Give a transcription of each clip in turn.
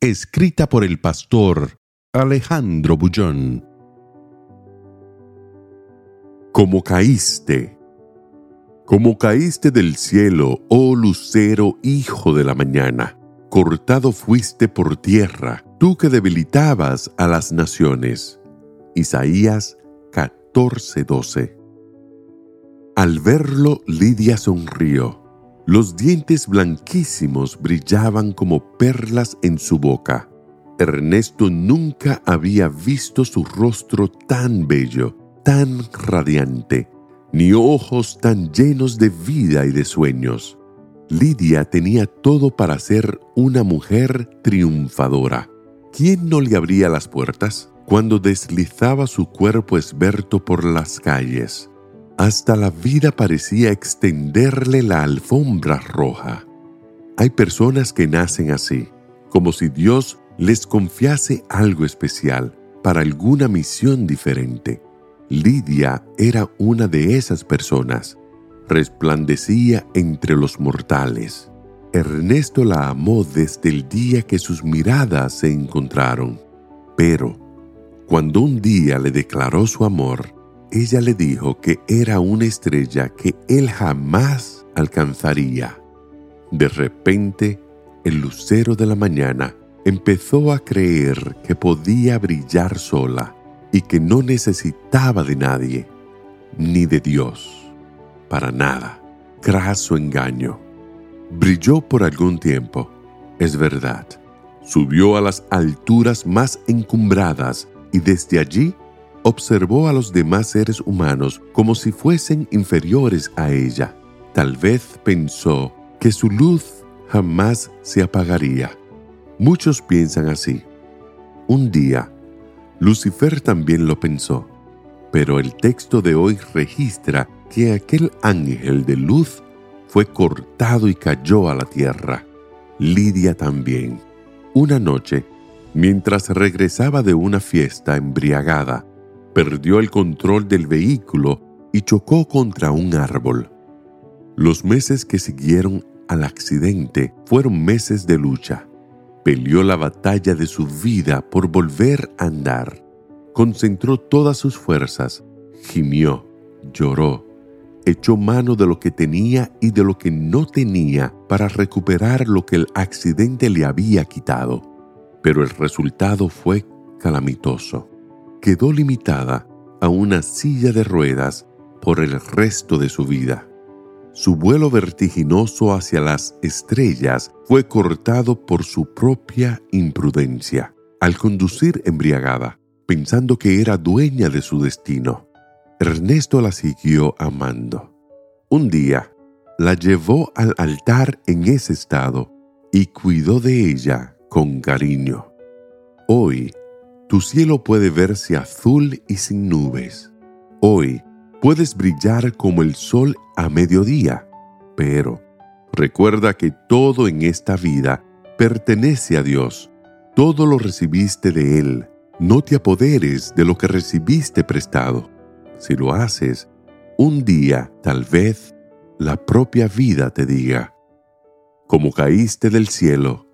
Escrita por el pastor Alejandro Bullón. Como caíste. Como caíste del cielo, oh lucero, hijo de la mañana. Cortado fuiste por tierra, tú que debilitabas a las naciones. Isaías 14:12. Al verlo, Lidia sonrió. Los dientes blanquísimos brillaban como perlas en su boca. Ernesto nunca había visto su rostro tan bello, tan radiante, ni ojos tan llenos de vida y de sueños. Lidia tenía todo para ser una mujer triunfadora. ¿Quién no le abría las puertas cuando deslizaba su cuerpo esberto por las calles? Hasta la vida parecía extenderle la alfombra roja. Hay personas que nacen así, como si Dios les confiase algo especial para alguna misión diferente. Lidia era una de esas personas. Resplandecía entre los mortales. Ernesto la amó desde el día que sus miradas se encontraron. Pero, cuando un día le declaró su amor, ella le dijo que era una estrella que él jamás alcanzaría. De repente, el lucero de la mañana empezó a creer que podía brillar sola y que no necesitaba de nadie, ni de Dios, para nada. Craso engaño. Brilló por algún tiempo, es verdad. Subió a las alturas más encumbradas y desde allí observó a los demás seres humanos como si fuesen inferiores a ella. Tal vez pensó que su luz jamás se apagaría. Muchos piensan así. Un día, Lucifer también lo pensó, pero el texto de hoy registra que aquel ángel de luz fue cortado y cayó a la tierra. Lidia también. Una noche, mientras regresaba de una fiesta embriagada, perdió el control del vehículo y chocó contra un árbol. Los meses que siguieron al accidente fueron meses de lucha. Peleó la batalla de su vida por volver a andar. Concentró todas sus fuerzas, gimió, lloró, echó mano de lo que tenía y de lo que no tenía para recuperar lo que el accidente le había quitado. Pero el resultado fue calamitoso quedó limitada a una silla de ruedas por el resto de su vida. Su vuelo vertiginoso hacia las estrellas fue cortado por su propia imprudencia, al conducir embriagada, pensando que era dueña de su destino. Ernesto la siguió amando. Un día, la llevó al altar en ese estado y cuidó de ella con cariño. Hoy, tu cielo puede verse azul y sin nubes. Hoy puedes brillar como el sol a mediodía, pero recuerda que todo en esta vida pertenece a Dios. Todo lo recibiste de Él. No te apoderes de lo que recibiste prestado. Si lo haces, un día, tal vez, la propia vida te diga, como caíste del cielo,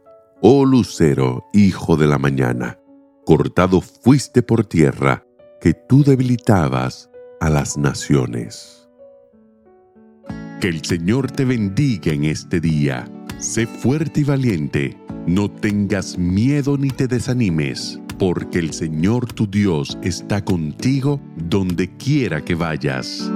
oh lucero, hijo de la mañana cortado fuiste por tierra, que tú debilitabas a las naciones. Que el Señor te bendiga en este día. Sé fuerte y valiente, no tengas miedo ni te desanimes, porque el Señor tu Dios está contigo donde quiera que vayas.